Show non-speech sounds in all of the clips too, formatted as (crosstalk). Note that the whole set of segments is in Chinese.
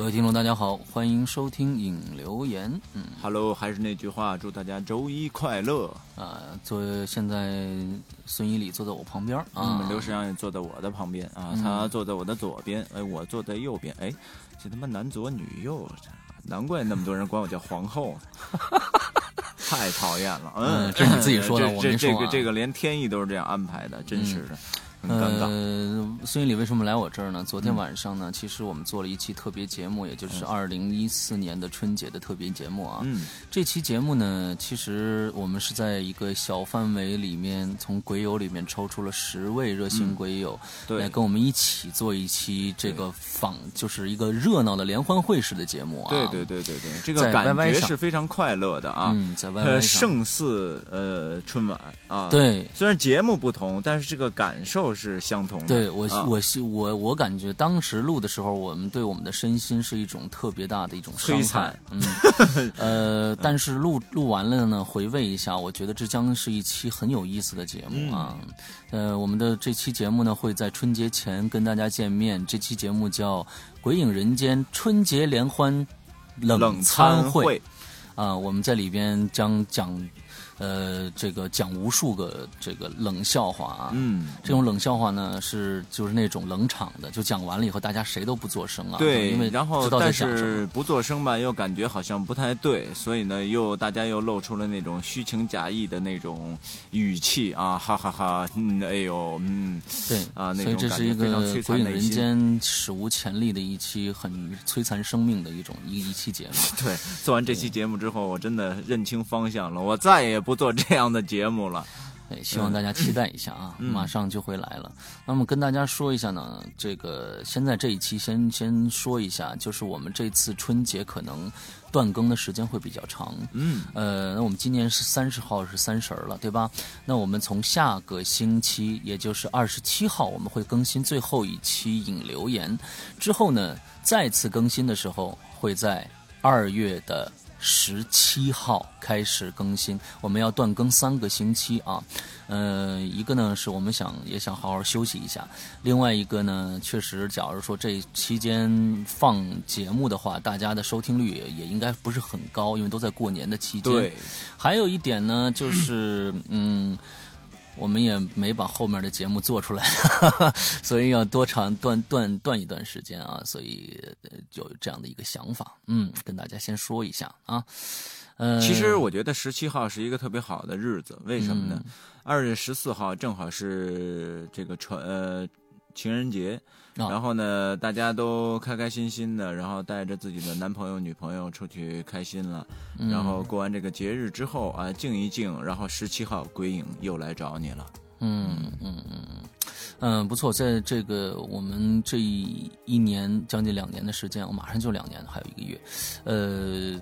各位听众，大家好，欢迎收听影留言。嗯，Hello，还是那句话，祝大家周一快乐啊！坐现在孙一礼坐在我旁边啊，刘世阳也坐在我的旁边啊，他坐在我的左边，哎，我坐在右边，哎，这他妈男左女右，难怪那么多人管我叫皇后，(laughs) 太讨厌了。嗯，这是你自己说的，(laughs) 我这这个这个连天意都是这样安排的，真是的。呃，孙经理为什么来我这儿呢？昨天晚上呢，其实我们做了一期特别节目，也就是二零一四年的春节的特别节目啊。嗯，这期节目呢，其实我们是在一个小范围里面，从鬼友里面抽出了十位热心鬼友，来跟我们一起做一期这个访，就是一个热闹的联欢会式的节目啊。对对对对对，这个感觉是非常快乐的啊。嗯，在 Y Y 胜似呃春晚啊。对，虽然节目不同，但是这个感受。是相同的。对我，我我我感觉当时录的时候，我们对我们的身心是一种特别大的一种伤害。嗯，(laughs) 呃，但是录录完了呢，回味一下，我觉得这将是一期很有意思的节目啊。呃，我们的这期节目呢，会在春节前跟大家见面。这期节目叫《鬼影人间春节联欢冷餐会》啊，我们在里边将讲。呃，这个讲无数个这个冷笑话啊，嗯，这种冷笑话呢是就是那种冷场的，就讲完了以后大家谁都不做声啊，对，因为然后但是不做声吧，又感觉好像不太对，所以呢，又大家又露出了那种虚情假意的那种语气啊，哈哈哈，嗯，哎呦，嗯，对啊，所以这是一个鬼影人间史无前例的一期很摧残生命的一种一一期节目。(laughs) 对，做完这期节目之后，我真的认清方向了，我再也不。不做这样的节目了，(laughs) 对，希望大家期待一下啊，马上就会来了。那么跟大家说一下呢，这个现在这一期先先说一下，就是我们这次春节可能断更的时间会比较长，嗯，呃，那我们今年是三十号是三十了，对吧？那我们从下个星期，也就是二十七号，我们会更新最后一期引留言，之后呢，再次更新的时候会在二月的。十七号开始更新，我们要断更三个星期啊。呃，一个呢是我们想也想好好休息一下，另外一个呢，确实，假如说这期间放节目的话，大家的收听率也应该不是很高，因为都在过年的期间。对，还有一点呢，就是嗯。我们也没把后面的节目做出来，(laughs) 所以要多长断断断一段时间啊，所以就有这样的一个想法，嗯，跟大家先说一下啊。呃，其实我觉得十七号是一个特别好的日子，为什么呢？二月十四号正好是这个传呃情人节。然后呢，大家都开开心心的，然后带着自己的男朋友、女朋友出去开心了。然后过完这个节日之后啊，静一静，然后十七号鬼影又来找你了。嗯嗯嗯嗯，不错，在这个我们这一年将近两年的时间，我马上就两年了，还有一个月。呃，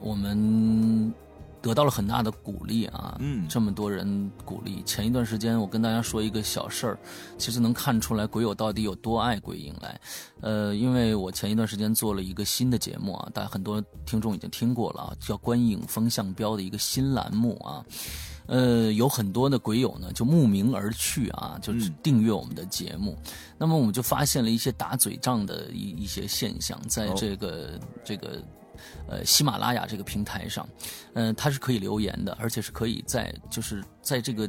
我们。得到了很大的鼓励啊！嗯，这么多人鼓励。前一段时间，我跟大家说一个小事儿，其实能看出来鬼友到底有多爱鬼影来。呃，因为我前一段时间做了一个新的节目啊，大家很多听众已经听过了啊，叫“观影风向标”的一个新栏目啊。呃，有很多的鬼友呢就慕名而去啊，就是订阅我们的节目。那么我们就发现了一些打嘴仗的一一些现象，在这个这个。呃，喜马拉雅这个平台上，嗯，它是可以留言的，而且是可以在就是在这个。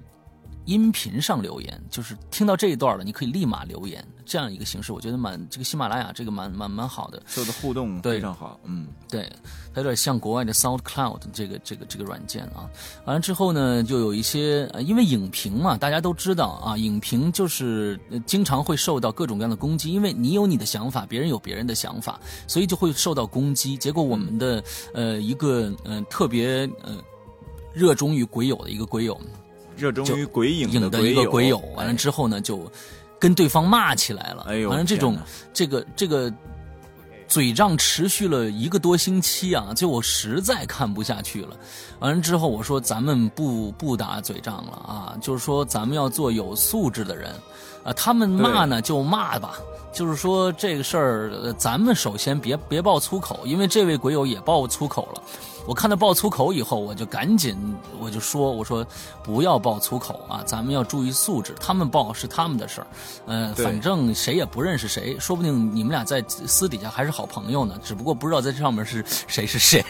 音频上留言，就是听到这一段了，你可以立马留言，这样一个形式，我觉得蛮这个喜马拉雅这个蛮蛮蛮好的，做的互动非常好，嗯，对，它有点像国外的 SoundCloud 这个这个这个软件啊。完了之后呢，就有一些，因为影评嘛，大家都知道啊，影评就是经常会受到各种各样的攻击，因为你有你的想法，别人有别人的想法，所以就会受到攻击。结果我们的呃一个嗯特别呃热衷于鬼友的一个鬼友。热衷于鬼影的一个鬼友，完了之后呢，就跟对方骂起来了。哎呦，完了这种这个这个嘴仗持续了一个多星期啊，就我实在看不下去了。完了之后，我说咱们不不打嘴仗了啊，就是说咱们要做有素质的人啊。他们骂呢就骂吧，就是说这个事儿，咱们首先别别爆粗口，因为这位鬼友也爆粗口了。我看到爆粗口以后，我就赶紧我就说我说不要爆粗口啊，咱们要注意素质。他们爆是他们的事儿，呃，反正谁也不认识谁，说不定你们俩在私底下还是好朋友呢，只不过不知道在这上面是谁是谁。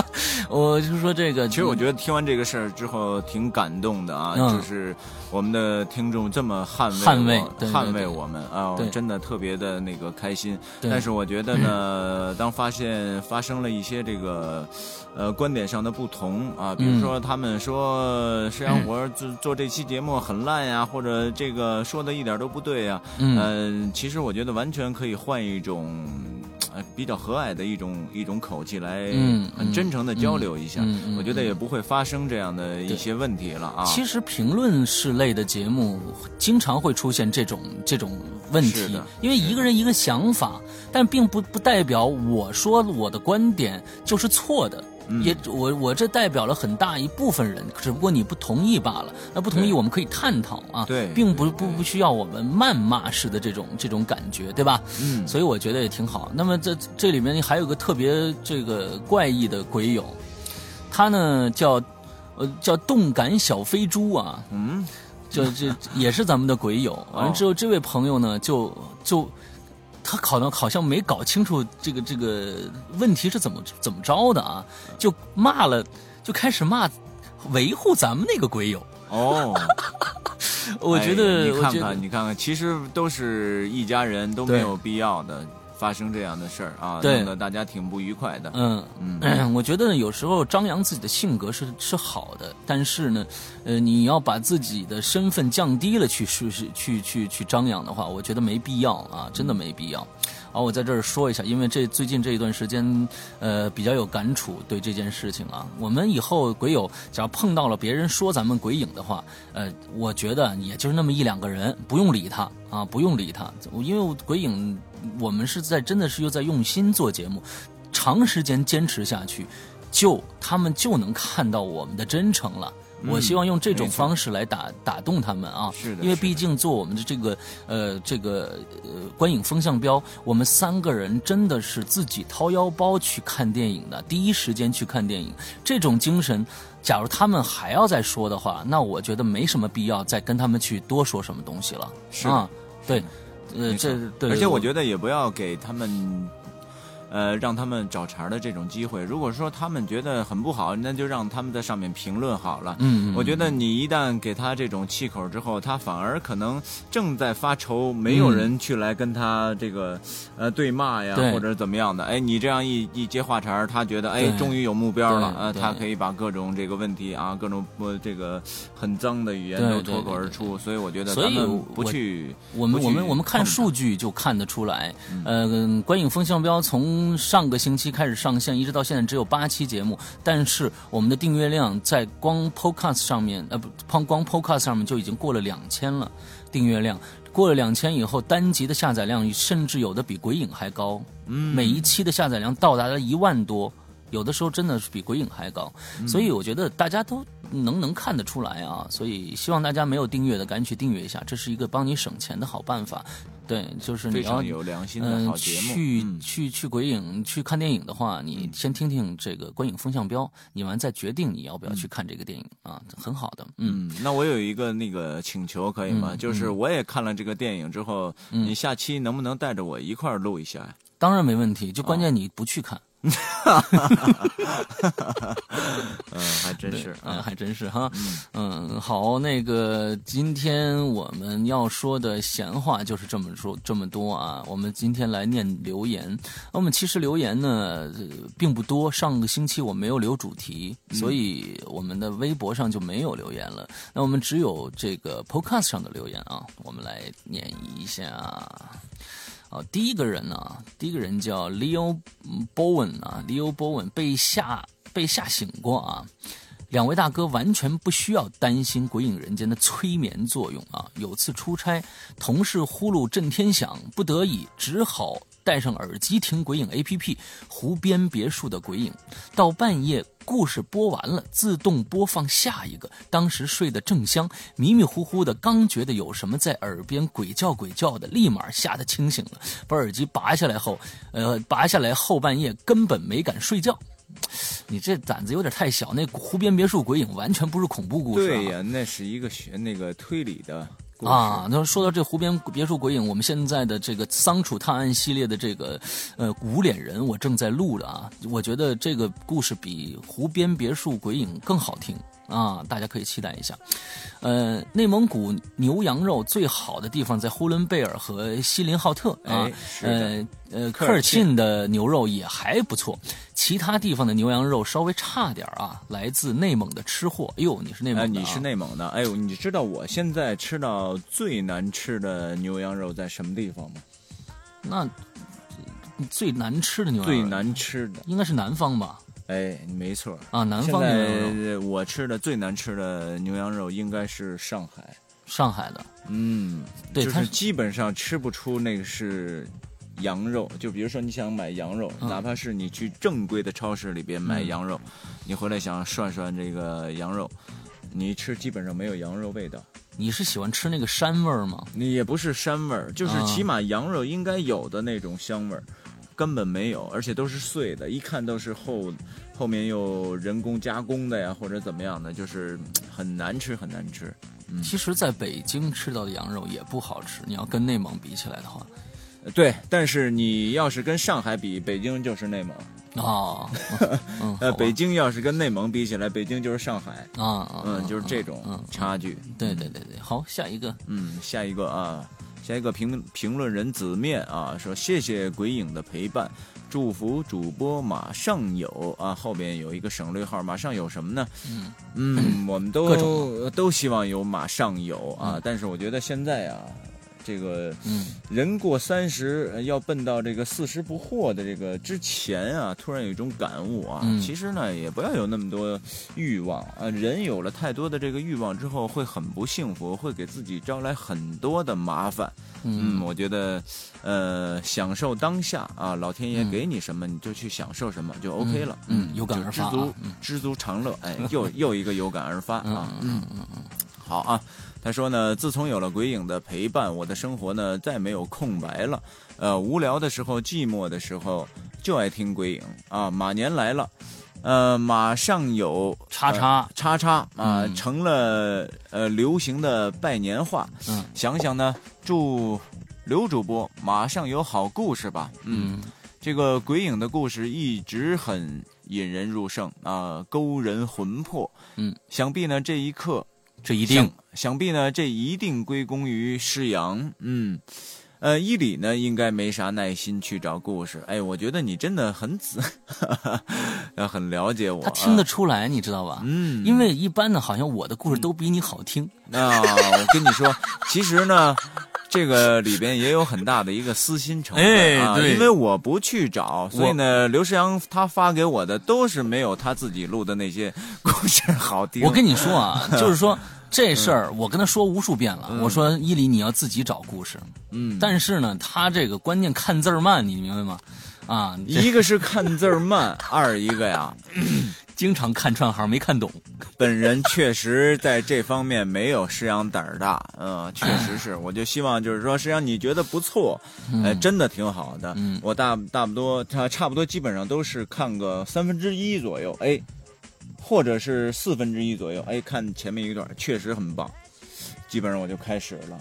(laughs) 我就说这个，其实我觉得听完这个事儿之后挺感动的啊，就是我们的听众这么捍卫捍卫捍卫我们啊，真的特别的那个开心。但是我觉得呢，(clears throat) 当发现发生了一些这个。呃，观点上的不同啊，比如说他们说摄阳活做做这期节目很烂呀，或者这个说的一点都不对呀。嗯，其实我觉得完全可以换一种比较和蔼的一种一种口气来，很真诚的交流一下。我觉得也不会发生这样的一些问题了啊。其实评论式类的节目经常会出现这种这种问题，因为一个人一个想法，但并不不代表我说我的观点就是错的。也我我这代表了很大一部分人，只不过你不同意罢了。那不同意我们可以探讨啊，对，并不不不需要我们谩骂式的这种这种感觉，对吧？嗯，所以我觉得也挺好。那么这这里面还有个特别这个怪异的鬼友，他呢叫呃叫动感小飞猪啊，嗯，就这也是咱们的鬼友。完了之后，这位朋友呢就就。他好像好像没搞清楚这个这个问题是怎么怎么着的啊，就骂了，就开始骂，维护咱们那个鬼友哦。(laughs) 我觉得你看看你看看，其实都是一家人，都没有必要的。发生这样的事儿啊，弄得大家挺不愉快的。嗯嗯，(clears throat) 我觉得有时候张扬自己的性格是是好的，但是呢，呃，你要把自己的身份降低了去去去去去张扬的话，我觉得没必要啊，真的没必要。好，我在这儿说一下，因为这最近这一段时间，呃，比较有感触对这件事情啊。我们以后鬼友只要碰到了别人说咱们鬼影的话，呃，我觉得也就是那么一两个人，不用理他啊，不用理他，因为鬼影。我们是在真的是又在用心做节目，长时间坚持下去，就他们就能看到我们的真诚了。我希望用这种方式来打打动他们啊，是的，因为毕竟做我们的这个呃这个呃观影风向标，我们三个人真的是自己掏腰包去看电影的，第一时间去看电影，这种精神，假如他们还要再说的话，那我觉得没什么必要再跟他们去多说什么东西了。是啊，对。呃，这对，而且我觉得也不要给他们。呃，让他们找茬的这种机会，如果说他们觉得很不好，那就让他们在上面评论好了。嗯，我觉得你一旦给他这种气口之后，他反而可能正在发愁，没有人去来跟他这个呃对骂呀，或者怎么样的。哎，你这样一一接话茬他觉得哎，终于有目标了呃，他可以把各种这个问题啊，各种不这个很脏的语言都脱口而出。所以我觉得他们不去，我们我们我们看数据就看得出来。呃，观影风向标从从上个星期开始上线，一直到现在只有八期节目，但是我们的订阅量在光 Podcast 上面，呃不，光光 Podcast 上面就已经过了两千了。订阅量过了两千以后，单集的下载量甚至有的比鬼影还高，每一期的下载量到达了一万多，有的时候真的是比鬼影还高。所以我觉得大家都能能看得出来啊，所以希望大家没有订阅的赶紧去订阅一下，这是一个帮你省钱的好办法。对，就是你要有良心的好节目。去去去鬼影去看电影的话，你先听听这个观影风向标，你完再决定你要不要去看这个电影啊，很好的。嗯，那我有一个那个请求可以吗？就是我也看了这个电影之后，你下期能不能带着我一块儿录一下呀？当然没问题，就关键你不去看。(laughs) 嗯，还真是，嗯，还真是哈，嗯，好，那个今天我们要说的闲话就是这么说这么多啊。我们今天来念留言，我们其实留言呢并不多。上个星期我没有留主题，所以我们的微博上就没有留言了。那我们只有这个 Podcast 上的留言啊，我们来念一下。啊，第一个人呢，第一个人叫 Leo Bowen 啊，Leo Bowen 被吓被吓醒过啊。两位大哥完全不需要担心《鬼影人间》的催眠作用啊。有次出差，同事呼噜震天响，不得已只好戴上耳机听《鬼影》APP，湖边别墅的鬼影，到半夜。故事播完了，自动播放下一个。当时睡得正香，迷迷糊糊的，刚觉得有什么在耳边鬼叫鬼叫的，立马吓得清醒了。把耳机拔下来后，呃，拔下来后半夜根本没敢睡觉。(laughs) 你这胆子有点太小。那湖边别墅鬼影完全不是恐怖故事，对呀，那是一个学那个推理的。啊，那说到这湖边别墅鬼影，我们现在的这个桑楚探案系列的这个呃古脸人，我正在录了啊。我觉得这个故事比湖边别墅鬼影更好听啊，大家可以期待一下。呃，内蒙古牛羊肉最好的地方在呼伦贝尔和锡林浩特啊。呃呃，科尔沁的牛肉也还不错，其他地方的牛羊肉稍微差点啊。来自内蒙的吃货，哎呦，你是内蒙的？你是内蒙的？哎呦，你知道我现在吃到最难吃的牛羊肉在什么地方吗？那最难吃的牛肉最难吃的应该是南方吧？哎，没错啊，南方牛羊肉。我吃的最难吃的牛羊肉应该是上海，上海的。嗯，对，就是基本上吃不出那个是羊肉。就比如说你想买羊肉，哪怕是你去正规的超市里边买羊肉，你回来想涮涮这个羊肉，你吃基本上没有羊肉味道。你是喜欢吃那个膻味儿吗？你也不是膻味儿，就是起码羊肉应该有的那种香味儿。根本没有，而且都是碎的，一看都是后后面又人工加工的呀，或者怎么样的，就是很难吃，很难吃。其实，在北京吃到的羊肉也不好吃，你要跟内蒙比起来的话，对。但是你要是跟上海比，北京就是内蒙啊。(laughs) 呃，北京要是跟内蒙比起来，北京就是上海啊。嗯，就是这种差距。对对对对，好，下一个，嗯，下一个啊。下一个评评论人子面啊说谢谢鬼影的陪伴，祝福主播马上有啊后边有一个省略号，马上有什么呢？嗯嗯，我们都都希望有马上有啊，但是我觉得现在啊。这个，嗯，人过三十要奔到这个四十不惑的这个之前啊，突然有一种感悟啊，其实呢也不要有那么多欲望啊，人有了太多的这个欲望之后会很不幸福，会给自己招来很多的麻烦。嗯，我觉得，呃，享受当下啊，老天爷给你什么你就去享受什么就 OK 了。嗯，有感而发，知足知足常乐。哎，又 (laughs) 又一个有感而发啊。嗯嗯嗯，好啊。他说呢，自从有了鬼影的陪伴，我的生活呢再没有空白了。呃，无聊的时候、寂寞的时候，就爱听鬼影啊。马年来了，呃，马上有叉叉叉叉啊，成了呃流行的拜年话。嗯，想想呢，祝刘主播马上有好故事吧。嗯，这个鬼影的故事一直很引人入胜啊，勾人魂魄。嗯，想必呢这一刻。这一定，想必呢，这一定归功于施阳。嗯，呃，伊里呢，应该没啥耐心去找故事。哎，我觉得你真的很仔，(laughs) 很了解我。他听得出来，你知道吧？嗯，因为一般呢，好像我的故事都比你好听。啊，我跟你说，其实呢，这个里边也有很大的一个私心成分啊。对，因为我不去找，所以呢，刘世阳他发给我的都是没有他自己录的那些故事好听。我跟你说啊，(laughs) 就是说。这事儿我跟他说无数遍了，我说伊犁你要自己找故事，嗯，但是呢，他这个关键看字儿慢，你明白吗？啊，一个是看字儿慢，二一个呀，经常看串行没看懂。本人确实在这方面没有师阳胆儿大，嗯，(laughs) 确实是。我就希望就是说，师阳你觉得不错，哎，真的挺好的。我大大不多，差差不多基本上都是看个三分之一左右，哎。或者是四分之一左右，哎，看前面一段确实很棒，基本上我就开始了。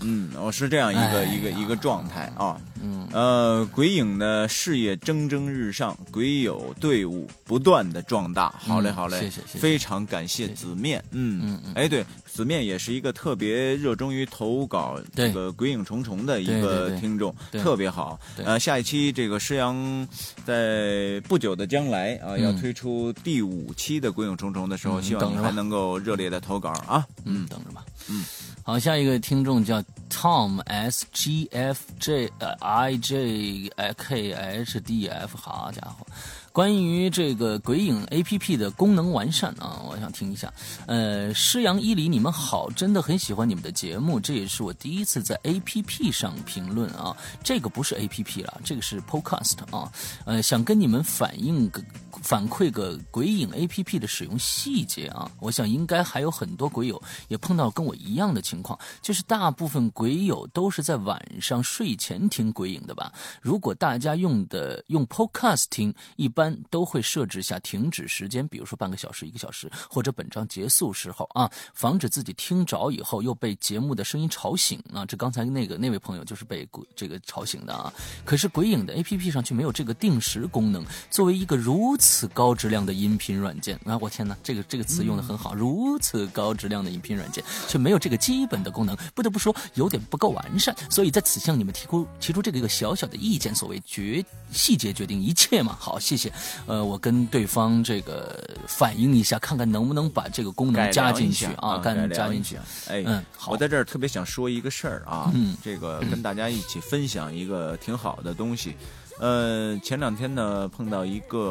嗯，我是这样一个一个一个状态啊。嗯，呃，鬼影的事业蒸蒸日上，鬼友队伍不断的壮大。好嘞，好嘞，谢谢，谢谢，非常感谢子面。嗯嗯嗯，哎，对，子面也是一个特别热衷于投稿这个鬼影重重的一个听众，特别好。呃，下一期这个施阳在不久的将来啊，要推出第五期的鬼影重重的时候，希望你还能够热烈的投稿啊。嗯，等着吧。嗯。嗯好，下一个听众叫 Tom S G F J 呃 I J K H D F，好家伙。关于这个鬼影 A P P 的功能完善啊，我想听一下。呃，施阳伊里，你们好，真的很喜欢你们的节目，这也是我第一次在 A P P 上评论啊。这个不是 A P P 了，这个是 Podcast 啊。呃，想跟你们反映个反馈个鬼影 A P P 的使用细节啊。我想应该还有很多鬼友也碰到跟我一样的情况，就是大部分鬼友都是在晚上睡前听鬼影的吧。如果大家用的用 Podcast 听，一般。都会设置下停止时间，比如说半个小时、一个小时，或者本章结束时候啊，防止自己听着以后又被节目的声音吵醒啊。这刚才那个那位朋友就是被鬼这个吵醒的啊。可是鬼影的 A P P 上却没有这个定时功能。作为一个如此高质量的音频软件啊，我天哪，这个这个词用的很好，如此高质量的音频软件却没有这个基本的功能，不得不说有点不够完善。所以在此向你们提出提出这个一个小小的意见。所谓决细节决定一切嘛。好，谢谢。呃，我跟对方这个反映一下，看看能不能把这个功能加进去啊，干加进去。哎，嗯，好，我在这儿特别想说一个事儿啊，嗯，这个跟大家一起分享一个挺好的东西。呃，前两天呢碰到一个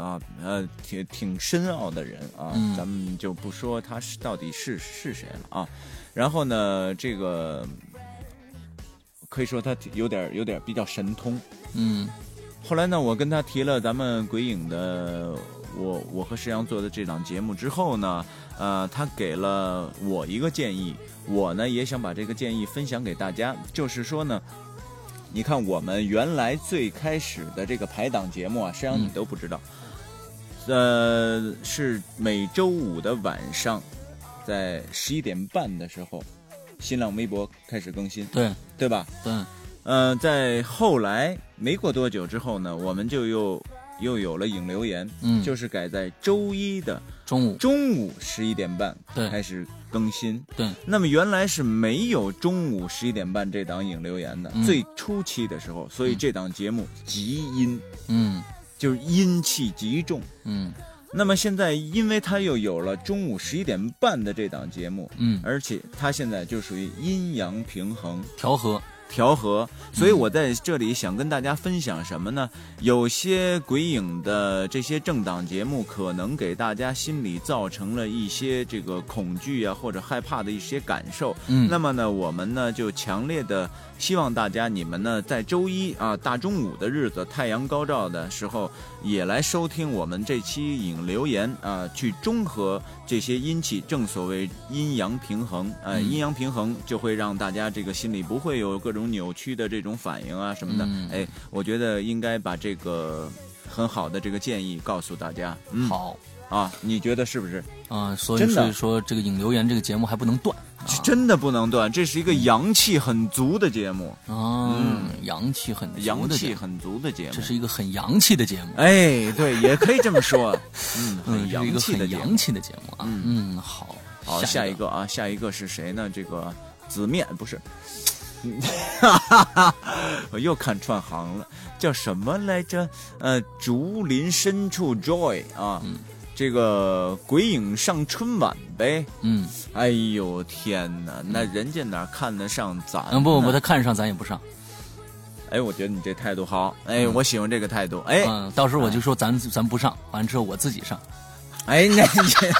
啊呃挺挺深奥的人啊，咱们就不说他是到底是是谁了啊。然后呢，这个可以说他有点有点比较神通，嗯。后来呢，我跟他提了咱们鬼影的我我和石阳做的这档节目之后呢，呃，他给了我一个建议，我呢也想把这个建议分享给大家，就是说呢。你看，我们原来最开始的这个排档节目啊，实际上你都不知道，呃，是每周五的晚上，在十一点半的时候，新浪微博开始更新，对对吧？对。呃，在后来没过多久之后呢，我们就又又有了影留言，嗯，就是改在周一的中午。中午十一点半开始。更新。对，那么原来是没有中午十一点半这档影留言的，最初期的时候，所以这档节目极阴，嗯，就是阴气极重，嗯。那么现在，因为它又有了中午十一点半的这档节目，嗯，而且它现在就属于阴阳平衡。调和。调和，所以我在这里想跟大家分享什么呢？有些鬼影的这些政党节目，可能给大家心里造成了一些这个恐惧啊或者害怕的一些感受。嗯，那么呢，我们呢就强烈的希望大家，你们呢在周一啊大中午的日子，太阳高照的时候，也来收听我们这期影留言啊，去中和这些阴气。正所谓阴阳平衡，呃，阴阳平衡就会让大家这个心里不会有各种。扭曲的这种反应啊什么的，哎，我觉得应该把这个很好的这个建议告诉大家。好啊，你觉得是不是？啊，所以所以说这个影留言这个节目还不能断，真的不能断。这是一个阳气很足的节目啊，阳气很阳气很足的节目，这是一个很洋气的节目。哎，对，也可以这么说。(laughs) 嗯，很洋气的洋气的节目啊。嗯，好，好，下一个啊，下一个是谁呢？这个紫面不是。(laughs) 我又看串行了，叫什么来着？呃，竹林深处 Joy 啊，这个鬼影上春晚呗。嗯，哎呦天哪，那人家哪看得上咱？嗯，不不不，他看上咱也不上。哎，我觉得你这态度好，哎，我喜欢这个态度。哎，到时候我就说咱咱不上，完了之后我自己上。哎，那你。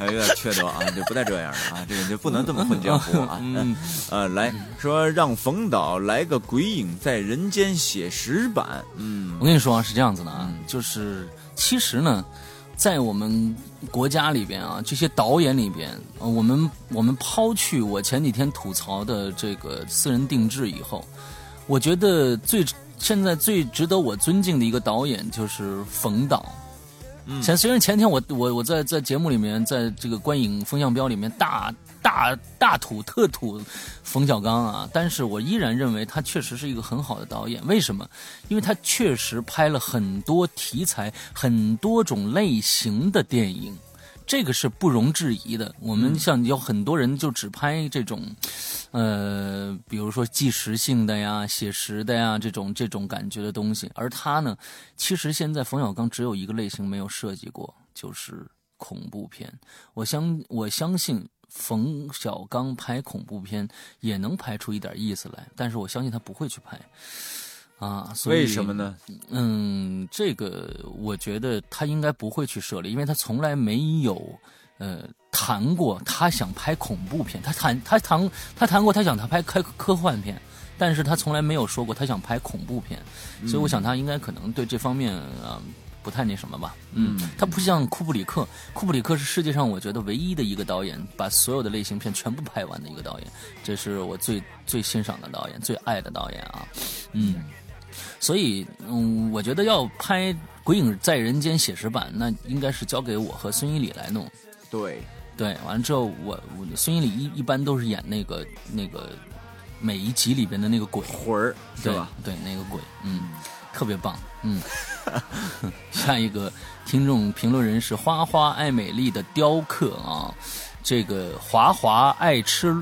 还有点缺德啊，就不带这样的啊，(laughs) 这个就不能这么混江湖啊。(laughs) 嗯，(laughs) 呃，来说让冯导来个鬼影在人间写实版。嗯，我跟你说啊，是这样子的啊，就是其实呢，在我们国家里边啊，这些导演里边，我们我们抛去我前几天吐槽的这个私人定制以后，我觉得最现在最值得我尊敬的一个导演就是冯导。前虽然前天我我我在在节目里面，在这个观影风向标里面大大大吐特吐冯小刚啊，但是我依然认为他确实是一个很好的导演。为什么？因为他确实拍了很多题材、很多种类型的电影。这个是不容置疑的。我们像有很多人就只拍这种，呃，比如说纪实性的呀、写实的呀这种这种感觉的东西。而他呢，其实现在冯小刚只有一个类型没有设计过，就是恐怖片。我相我相信冯小刚拍恐怖片也能拍出一点意思来，但是我相信他不会去拍。啊，为什么呢？嗯，这个我觉得他应该不会去设立，因为他从来没有呃谈过他想拍恐怖片，他谈他谈他谈过他想他拍开科幻片，但是他从来没有说过他想拍恐怖片，所以我想他应该可能对这方面啊不太那什么吧。嗯，他不像库布里克，库布里克是世界上我觉得唯一的一个导演把所有的类型片全部拍完的一个导演，这是我最最欣赏的导演，最爱的导演啊。嗯。所以，嗯，我觉得要拍鬼影在人间》写实版，那应该是交给我和孙一礼来弄。对对，完了之后，我我孙一礼一一般都是演那个那个每一集里边的那个鬼魂儿，对吧？对，那个鬼，嗯，特别棒，嗯。(laughs) 下一个听众评论人是花花爱美丽的雕刻啊，这个华华爱吃。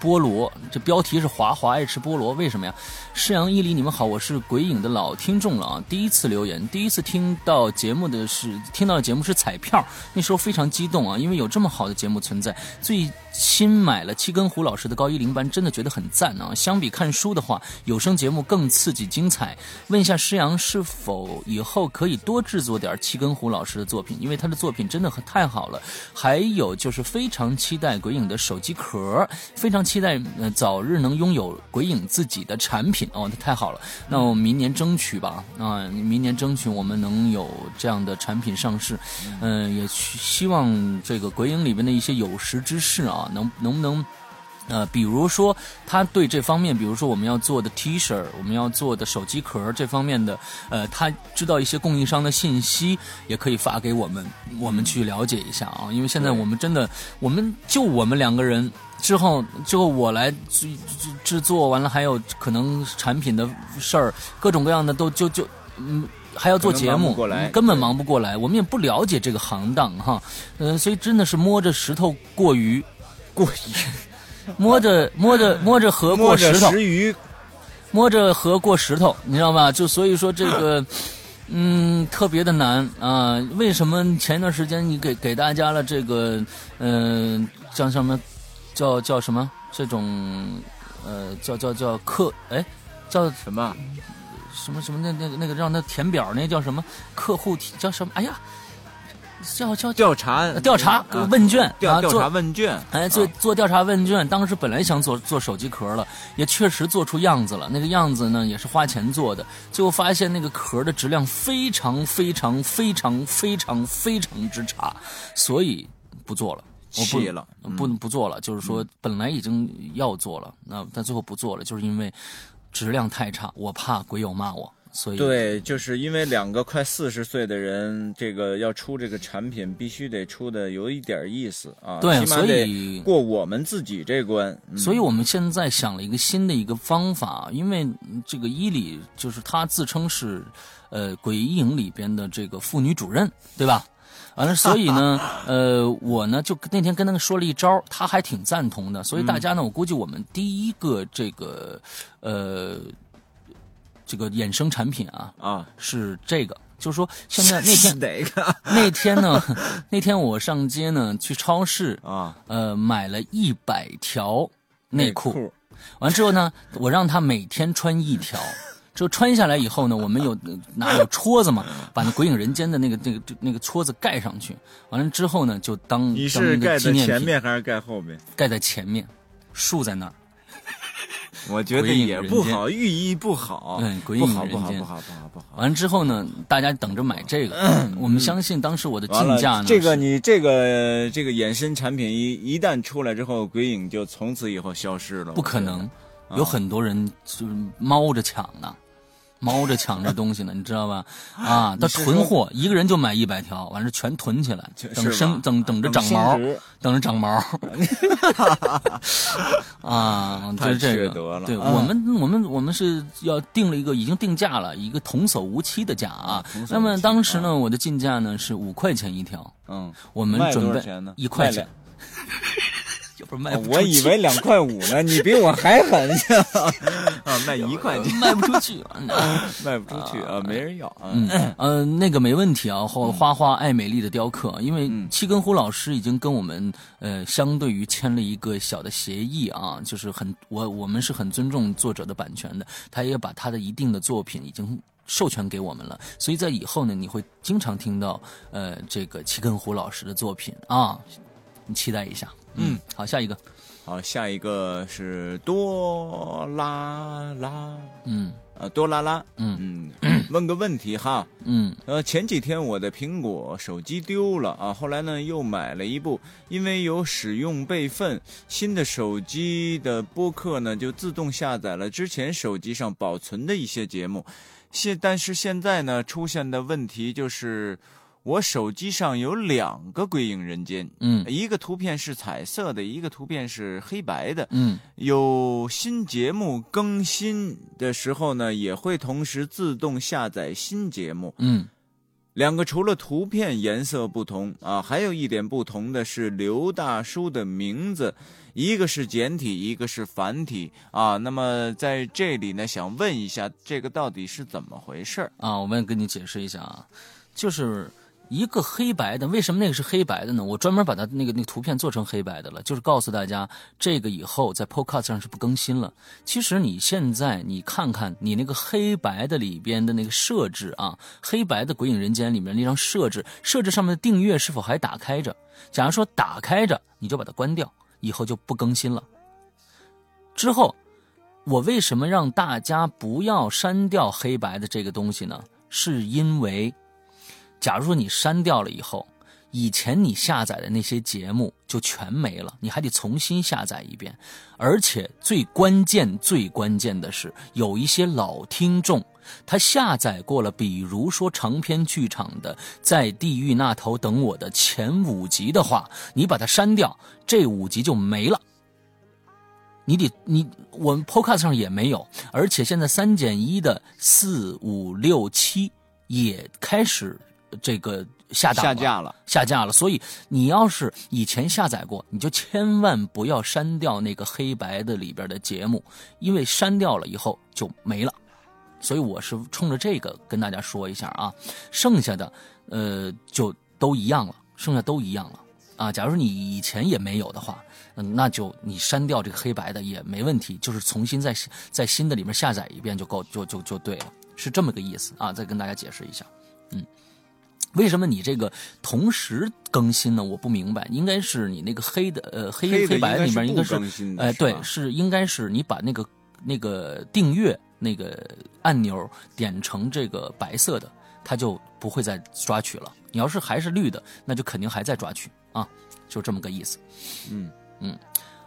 菠萝，这标题是华华爱吃菠萝，为什么呀？世阳伊犁，你们好，我是鬼影的老听众了啊，第一次留言，第一次听到节目的是听到节目是彩票，那时候非常激动啊，因为有这么好的节目存在。最新买了七根胡老师的高一零班，真的觉得很赞啊。相比看书的话，有声节目更刺激精彩。问一下施阳，是否以后可以多制作点七根胡老师的作品？因为他的作品真的很太好了。还有就是非常期待鬼影的手机壳，非常。期待呃早日能拥有鬼影自己的产品哦，那太好了。那我明年争取吧啊，明年争取我们能有这样的产品上市。嗯，也希望这个鬼影里边的一些有识之士啊，能能不能。呃，比如说他对这方面，比如说我们要做的 T 恤，我们要做的手机壳这方面的，呃，他知道一些供应商的信息，也可以发给我们，我们去了解一下啊。因为现在我们真的，我们就我们两个人，之后之后我来制制作完了，还有可能产品的事儿，各种各样的都就就嗯，还要做节目，根本忙不过来。我们也不了解这个行当哈，呃，所以真的是摸着石头过鱼，过鱼。摸着摸着摸着河过石头，摸着河过石头，你知道吧？就所以说这个，嗯，特别的难啊。为什么前一段时间你给给大家了这个，嗯，叫什么？叫叫什么？这种，呃，叫叫叫客，哎，叫什么？什么什么？那那个那个让他填表，那叫什么？客户叫什么？哎呀！叫叫调查调查问卷调调查问卷哎做做调查问卷，当时本来想做做手机壳了，也确实做出样子了。那个样子呢，也是花钱做的，最后发现那个壳的质量非常非常非常非常非常之差，所以不做了。弃了，不不做了。就是说，本来已经要做了，那但最后不做了，就是因为质量太差，我怕鬼友骂我。所以对，就是因为两个快四十岁的人，这个要出这个产品，必须得出的有一点意思啊。对，所以过我们自己这关。所以我们现在想了一个新的一个方法，因为这个伊里就是他自称是，呃，鬼影里边的这个妇女主任，对吧？完了，所以呢，(laughs) 呃，我呢就那天跟他说了一招，他还挺赞同的。所以大家呢，我估计我们第一个这个，呃。这个衍生产品啊啊。是这个，就是说现在那天 (laughs) 哪个？(laughs) 那天呢？(laughs) 那天我上街呢，去超市啊，呃，买了一百条内裤，完之后呢，我让他每天穿一条，就穿下来以后呢，我们有拿有戳子嘛，把那《鬼影人间》的那个那个那个戳子盖上去，完了之后呢，就当你是盖在前面还是盖后面？盖在前面，竖在那儿。(laughs) 我觉得也不好，寓意不好。嗯，不好，不好，不好，不好，不好。完了之后呢，大家等着买这个。(coughs) 我们相信当时我的竞价呢，这个你这个这个衍生产品一一旦出来之后，鬼影就从此以后消失了。不可能，有很多人就是猫着抢呢。猫着抢这东西呢，(laughs) 你知道吧？啊，他囤货，一个人就买一百条，完事全囤起来，等生等等着长毛，等着长毛。(laughs) 啊，就是这个。对我们，我们我们是要定了一个已经定价了一个童叟无欺的价啊。那么当时呢，我的进价呢是五块钱一条。嗯，我们准备一块钱。(laughs) 我以为两块五呢，你比我还狠 (laughs) 啊！卖一块钱，卖不出去，卖不出去啊，(laughs) 没人要啊。嗯，呃，那个没问题啊。后花花爱美丽的雕刻，因为七根胡老师已经跟我们呃，相对于签了一个小的协议啊，就是很我我们是很尊重作者的版权的，他也把他的一定的作品已经授权给我们了，所以在以后呢，你会经常听到呃，这个七根胡老师的作品啊，你期待一下。嗯，好，下一个，好，下一个是多拉拉，嗯，啊，多拉拉，嗯。嗯，问个问题哈，嗯，呃，前几天我的苹果手机丢了啊，后来呢又买了一部，因为有使用备份，新的手机的播客呢就自动下载了之前手机上保存的一些节目。现但是现在呢，出现的问题就是。我手机上有两个《鬼影人间》，嗯，一个图片是彩色的，一个图片是黑白的，嗯，有新节目更新的时候呢，也会同时自动下载新节目，嗯，两个除了图片颜色不同啊，还有一点不同的是刘大叔的名字，一个是简体，一个是繁体啊。那么在这里呢，想问一下，这个到底是怎么回事啊？我们跟你解释一下啊，就是。一个黑白的，为什么那个是黑白的呢？我专门把它那个那个图片做成黑白的了，就是告诉大家，这个以后在 Podcast 上是不更新了。其实你现在你看看你那个黑白的里边的那个设置啊，黑白的《鬼影人间》里面那张设置，设置上面的订阅是否还打开着？假如说打开着，你就把它关掉，以后就不更新了。之后，我为什么让大家不要删掉黑白的这个东西呢？是因为。假如说你删掉了以后，以前你下载的那些节目就全没了，你还得重新下载一遍。而且最关键、最关键的是，有一些老听众，他下载过了，比如说长篇剧场的《在地狱那头等我》的前五集的话，你把它删掉，这五集就没了。你得你我们 Podcast 上也没有，而且现在三减一的四五六七也开始。这个下档下架了，下架了。所以你要是以前下载过，你就千万不要删掉那个黑白的里边的节目，因为删掉了以后就没了。所以我是冲着这个跟大家说一下啊，剩下的呃就都一样了，剩下都一样了啊。假如说你以前也没有的话，嗯，那就你删掉这个黑白的也没问题，就是重新在在新的里面下载一遍就够，就就就对了，是这么个意思啊。再跟大家解释一下，嗯。为什么你这个同时更新呢？我不明白，应该是你那个黑的呃黑黑白里面应该是哎对，是应该是你把那个那个订阅那个按钮点成这个白色的，它就不会再抓取了。你要是还是绿的，那就肯定还在抓取啊，就这么个意思。嗯嗯，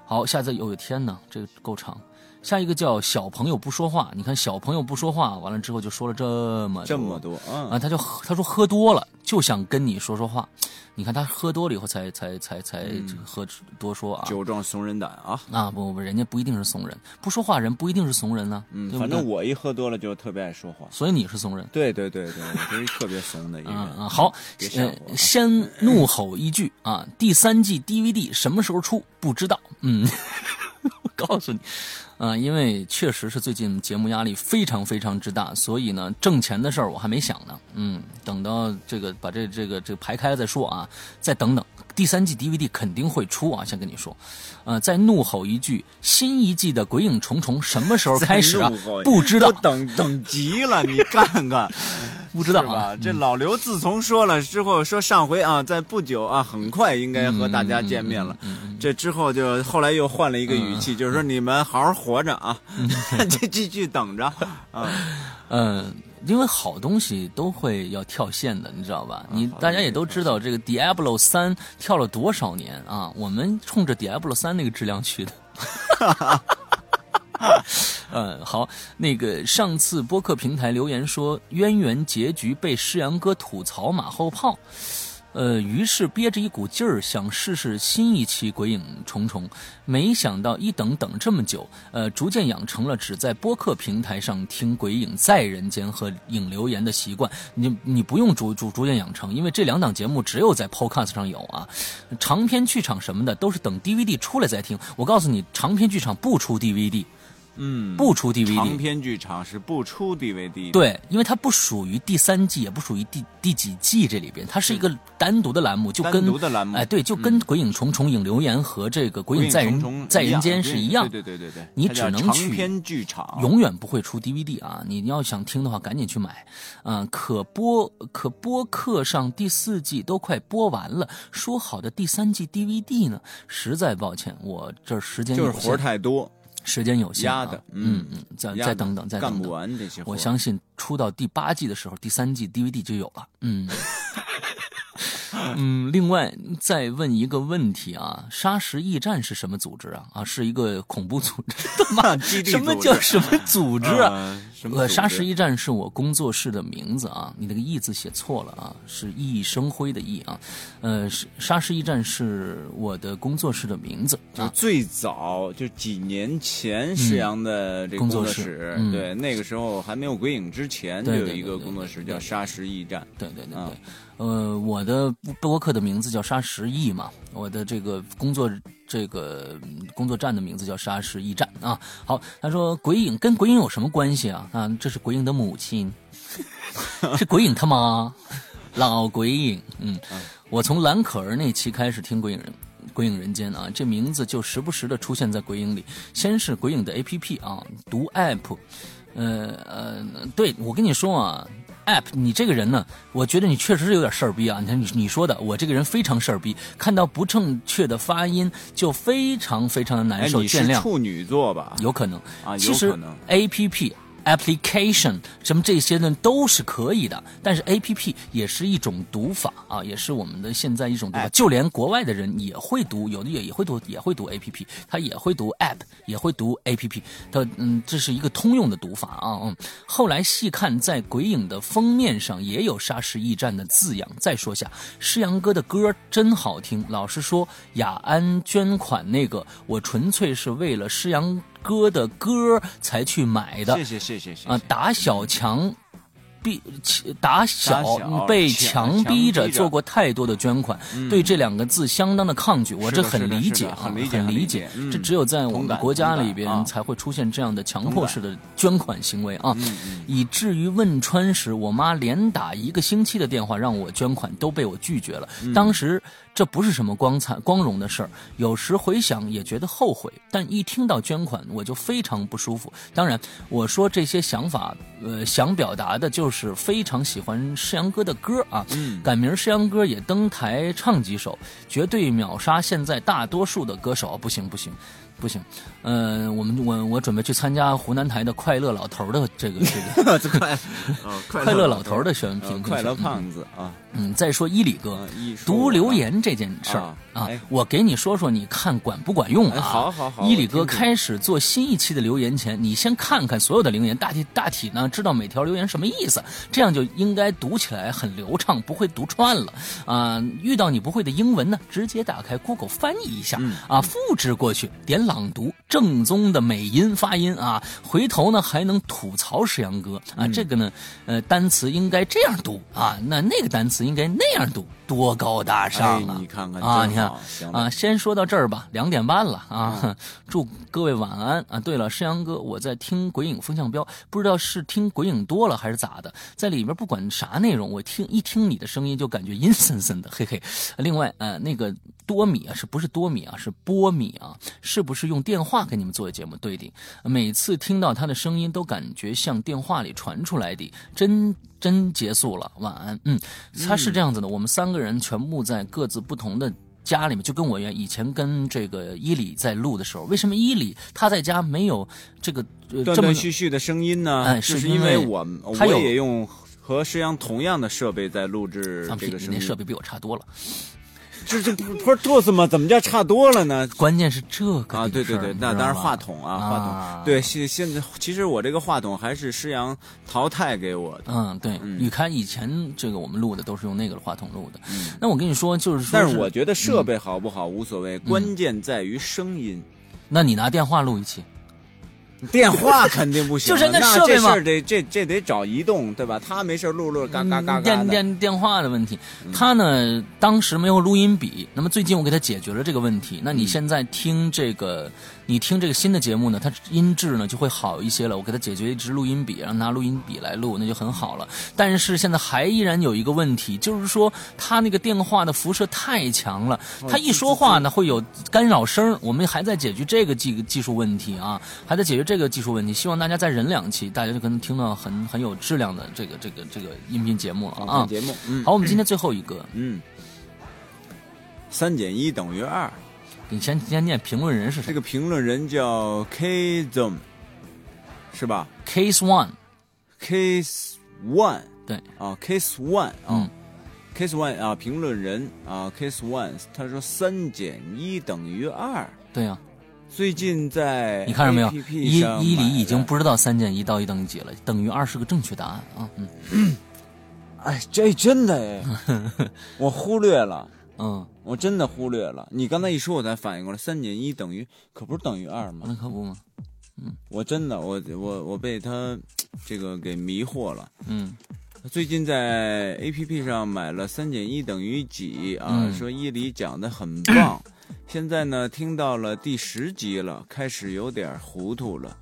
好，下次有一天呢，这个够长。下一个叫小朋友不说话，你看小朋友不说话，完了之后就说了这么这么多啊，他就他说喝多了就想跟你说说话，你看他喝多了以后才才才才喝多说啊，酒壮怂人胆啊。啊不不，人家不一定是怂人，不说话人不一定是怂人呢，嗯，反正我一喝多了就特别爱说话，所以你是怂人，对对对对，我是特别怂的一个人。啊好，先怒吼一句啊，第三季 DVD 什么时候出？不知道，嗯，(laughs) 我告诉你。啊，因为确实是最近节目压力非常非常之大，所以呢，挣钱的事儿我还没想呢。嗯，等到这个把这这个这个排开了再说啊，再等等。第三季 DVD 肯定会出啊，先跟你说。呃，再怒吼一句，新一季的《鬼影重重》什么时候开始啊？不知道，等等急了，你看看。(laughs) 不知道啊，这老刘自从说了之后，说上回啊，在不久啊，很快应该和大家见面了。这之后就后来又换了一个语气，就是说你们好好活着啊，(laughs) 就继续等着啊。嗯，因为好东西都会要跳线的，你知道吧？你大家也都知道，这个《Diablo 三》跳了多少年啊？我们冲着《Diablo 三》那个质量去的。(laughs) 嗯，好，那个上次播客平台留言说渊源结局被诗阳哥吐槽马后炮，呃，于是憋着一股劲儿想试试新一期鬼影重重，没想到一等等这么久，呃，逐渐养成了只在播客平台上听鬼影在人间和影留言的习惯。你你不用逐逐逐渐养成，因为这两档节目只有在 Podcast 上有啊，长篇剧场什么的都是等 DVD 出来再听。我告诉你，长篇剧场不出 DVD。嗯，不出 DVD，长篇剧场是不出 DVD。对，因为它不属于第三季，也不属于第第几季这里边，它是一个单独的栏目，就跟单独的栏目，哎，对，就跟《鬼影重重》影留言和这个《鬼影在人在人间》是一样。对对对对，你只能去长篇剧场，永远不会出 DVD 啊！你要想听的话，赶紧去买。嗯，可播可播客上第四季都快播完了，说好的第三季 DVD 呢？实在抱歉，我这时间就是活太多。时间有限，压的，嗯嗯，再再等等，再等等，干不完这些。我相信出到第八季的时候，第三季 DVD 就有了。嗯 (laughs) 嗯，另外再问一个问题啊，沙石驿站是什么组织啊？啊，是一个恐怖组织？(laughs) 什么叫什么组织啊？(laughs) 什么？沙石驿站是我工作室的名字啊，你那个“驿”字写错了啊，是熠熠生辉的“熠”啊。呃，沙石驿站是我的工作室的名字，就最早就几年前石阳的这个工作室，对，那个时候还没有鬼影之前，就有一个工作室叫沙石驿站。对对对对。呃，我的播客的名字叫沙石驿嘛，我的这个工作这个工作站的名字叫沙石驿站啊。好，他说鬼影跟鬼影有什么关系啊？啊，这是鬼影的母亲，(laughs) 是鬼影他妈，老鬼影。嗯，我从蓝可儿那期开始听鬼影人鬼影人间啊，这名字就时不时的出现在鬼影里。先是鬼影的 A P P 啊，读 App，呃呃，对我跟你说啊。app，你这个人呢，我觉得你确实是有点事儿逼啊！你看你你说的，我这个人非常事儿逼，看到不正确的发音就非常非常的难受，见谅。处女座吧？有可能啊，其实 app。Application 什么这些呢都是可以的，但是 A P P 也是一种读法啊，也是我们的现在一种读法。就连国外的人也会读，有的也也会读，也会读 A P P，他也会读 app，也会读 A P P。他嗯，这是一个通用的读法啊。嗯，后来细看，在鬼影的封面上也有“沙石驿站”的字样。再说下，诗阳哥的歌真好听。老实说，雅安捐款那个，我纯粹是为了诗阳。歌的歌才去买的，谢谢谢谢谢啊！打小强。逼打小被强逼着做过太多的捐款，对这两个字相当的抗拒，我这很理解啊，很理解。这只有在我们国家里边才会出现这样的强迫式的捐款行为啊，以至于汶川时，我妈连打一个星期的电话让我捐款都被我拒绝了。当时这不是什么光彩光荣的事儿，有时回想也觉得后悔，但一听到捐款我就非常不舒服。当然，我说这些想法，呃，想表达的就是。非常喜欢世阳哥的歌啊，改名世阳哥也登台唱几首，绝对秒杀现在大多数的歌手。不行不行不行，嗯，我们我我准备去参加湖南台的快乐老头的这个这个 (laughs) 快 (laughs) 快乐老头的选评，快乐胖子啊。嗯，再说伊里哥读留言这件事儿啊，我给你说说，你看管不管用啊？好好好，伊里哥开始做新一期的留言前，你先看看所有的留言，大体大体呢知道每条留言什么意思，这样就应该读起来很流畅，不会读串了啊。遇到你不会的英文呢，直接打开 Google 翻译一下啊，复制过去，点朗读，正宗的美音发音啊，回头呢还能吐槽石阳哥啊，这个呢，呃，单词应该这样读啊，那那个单词。应该那样读，多高大上啊！你看看啊，你看啊，先说到这儿吧，两点半了啊，(laughs) 祝各位晚安啊！对了，石阳哥，我在听《鬼影风向标》，不知道是听《鬼影》多了还是咋的，在里边不管啥内容，我听一听你的声音就感觉阴森森的，(laughs) 嘿嘿。另外，呃，那个多米啊，是不是多米啊？是波米啊？是不是用电话给你们做的节目？对的，每次听到他的声音都感觉像电话里传出来的，真。真结束了，晚安。嗯，他是这样子的，我们三个人全部在各自不同的家里面，就跟我一样以前跟这个伊里在录的时候，为什么伊里他在家没有这个断断续续的声音呢？哎，是因为我我也用和石阳同样的设备在录制这个声音，那设备比我差多了。这这不是哆嗦吗？怎么叫差多了呢？关键是这个啊！对对对，那当然话筒啊，话筒。对，现现在其实我这个话筒还是施阳淘汰给我的。嗯，对。你看以前这个我们录的都是用那个话筒录的。那我跟你说，就是说，但是我觉得设备好不好无所谓，关键在于声音。那你拿电话录一期。电话肯定不行，就是那设备嘛，得这这得找移动，对吧？他没事录录嘎嘎嘎嘎电电电话的问题，他呢当时没有录音笔，那么最近我给他解决了这个问题。那你现在听这个。你听这个新的节目呢，它音质呢就会好一些了。我给他解决一支录音笔，让拿录音笔来录，那就很好了。但是现在还依然有一个问题，就是说他那个电话的辐射太强了，他一说话呢会有干扰声。我们还在解决这个技技术问题啊，还在解决这个技术问题。希望大家再忍两期，大家就可能听到很很有质量的这个这个这个音频节目了啊。节目，嗯好，我们今天最后一个，嗯，三减一等于二。你先先念评论人是谁？这个评论人叫 K Zone，是吧？Case One，Case One，对啊，Case One 啊，Case One 啊，评论人啊，Case One，他说三减一等于二，对呀，最近在你看着没有？伊伊犁已经不知道三减一到底等于几了，等于二是个正确答案啊。嗯，哎，这真的哎，(laughs) 我忽略了，嗯，我真的忽略了。你刚才一说，我才反应过来，三减一等于可不是等于二吗？那可不吗？嗯，我真的，我我我被他这个给迷惑了。嗯，最近在 A P P 上买了三减一等于几啊？说伊犁讲的很棒。现在呢，听到了第十集了，开始有点糊涂了。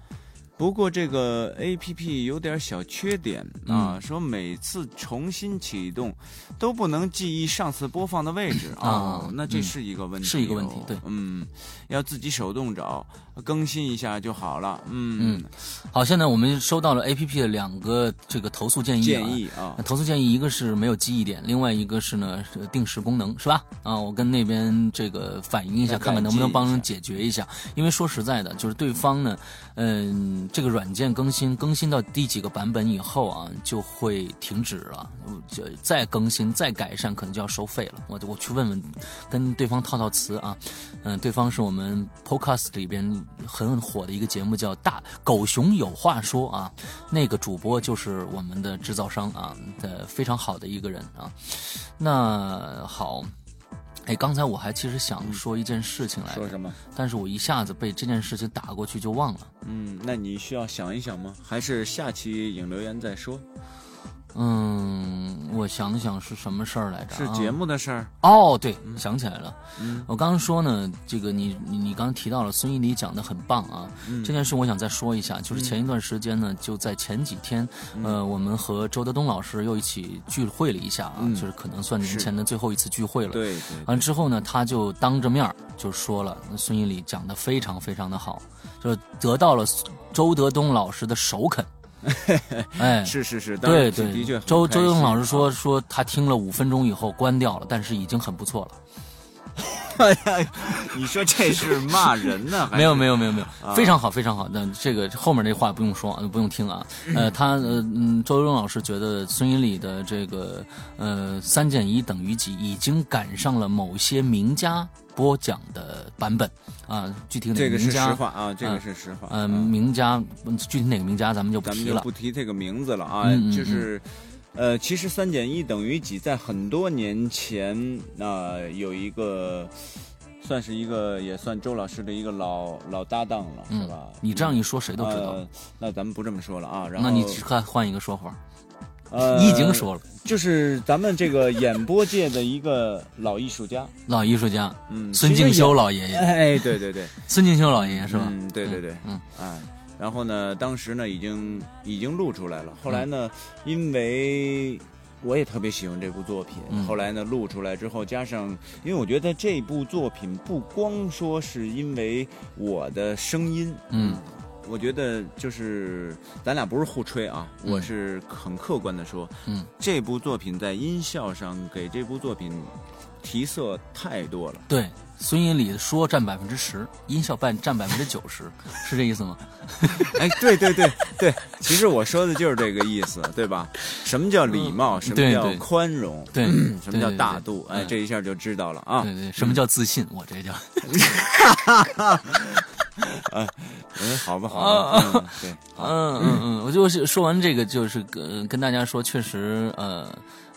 不过这个 A P P 有点小缺点啊，说每次重新启动都不能记忆上次播放的位置啊，那这是一个问题，是一个问题，对，嗯，要自己手动找。更新一下就好了。嗯嗯，好，现在我们收到了 A P P 的两个这个投诉建议建议啊，投诉建议一个是没有记忆点，另外一个是呢定时功能是吧？啊，我跟那边这个反映一下，看看能不能帮人解决一下。因为说实在的，就是对方呢，嗯，这个软件更新更新到第几个版本以后啊，就会停止了，就再更新再改善可能就要收费了。我我去问问，跟对方套套词啊。嗯，对方是我们 Podcast 里边。很火的一个节目叫《大狗熊有话说》啊，那个主播就是我们的制造商啊的非常好的一个人啊。那好，哎，刚才我还其实想说一件事情来，说什么？但是我一下子被这件事情打过去就忘了。嗯，那你需要想一想吗？还是下期影留言再说？嗯，我想想是什么事儿来着？是节目的事儿哦。对，想起来了。嗯，我刚刚说呢，这个你你你刚刚提到了孙一礼讲的很棒啊。嗯，这件事我想再说一下，就是前一段时间呢，就在前几天，呃，我们和周德东老师又一起聚会了一下啊，就是可能算年前的最后一次聚会了。对对。完之后呢，他就当着面就说了，孙一礼讲的非常非常的好，就得到了周德东老师的首肯。(laughs) 哎，是是是，对对，的确。周周勇老师说说他听了五分钟以后关掉了，但是已经很不错了。(laughs) 你说这是骂人呢？没有没有没有没有，非常好非常好。那这个后面这话不用说，不用听啊。呃，他呃嗯，周勇老师觉得孙云礼的这个呃三减一等于几已经赶上了某些名家。播讲的版本啊，具体哪个名家啊？这个是实话。嗯，名家具体哪个名家咱们就不提了，不提这个名字了啊。就是，呃，其实三减一等于几，在很多年前啊，有一个算是一个也算周老师的一个老老搭档了，是吧？你这样一说，谁都知道。那咱们不这么说了啊。然后，那你看换一个说法。呃，你已经说了，就是咱们这个演播界的一个老艺术家，老艺术家，嗯，孙敬修老爷爷，哎，对对对，孙敬修老爷爷是吧？嗯，对对对，嗯，哎，然后呢，当时呢，已经已经录出来了，后来呢，因为我也特别喜欢这部作品，后来呢，录出来之后，加上，因为我觉得这部作品不光说是因为我的声音，嗯。我觉得就是咱俩不是互吹啊，我是很客观的说，嗯，这部作品在音效上给这部作品提色太多了。对，孙英礼说占百分之十，音效半占百分之九十，(laughs) 是这意思吗？(laughs) 哎，对对对对，其实我说的就是这个意思，对吧？什么叫礼貌？什么叫宽容？对，什么叫大度？哎，这一下就知道了啊。对对，什么叫自信？我这叫。啊，(laughs) 嗯，好吧，好吧，对，嗯嗯嗯，我就说完这个，就是跟跟大家说，确实，呃。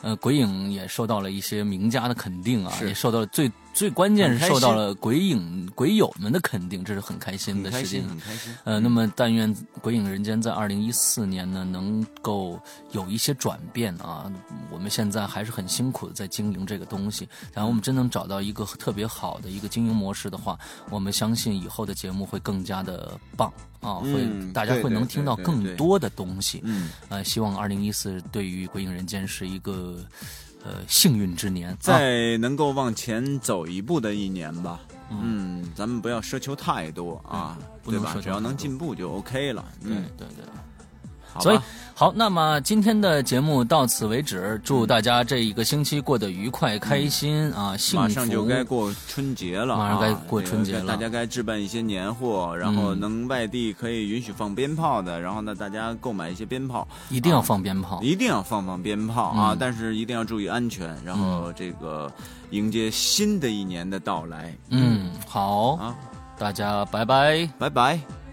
呃，鬼影也受到了一些名家的肯定啊，也受到了最最关键是受到了鬼影鬼友们的肯定，这是很开心的事情。很开心。呃，那么但愿鬼影人间在二零一四年呢，能够有一些转变啊。我们现在还是很辛苦的在经营这个东西，然后我们真能找到一个特别好的一个经营模式的话，我们相信以后的节目会更加的棒。啊，会大家会能听到更多的东西。嗯，呃，希望二零一四对于《鬼影人间》是一个呃幸运之年，再能够往前走一步的一年吧。嗯，咱们不要奢求太多啊，对吧？只要能进步就 OK 了。嗯，对对。所以好，那么今天的节目到此为止。祝大家这一个星期过得愉快、开心啊！幸福。马上就该过春节了，马上该过春节了，大家该置办一些年货，然后能外地可以允许放鞭炮的，然后呢，大家购买一些鞭炮，一定要放鞭炮，一定要放放鞭炮啊！但是一定要注意安全，然后这个迎接新的一年的到来。嗯，好啊。大家拜拜，拜拜。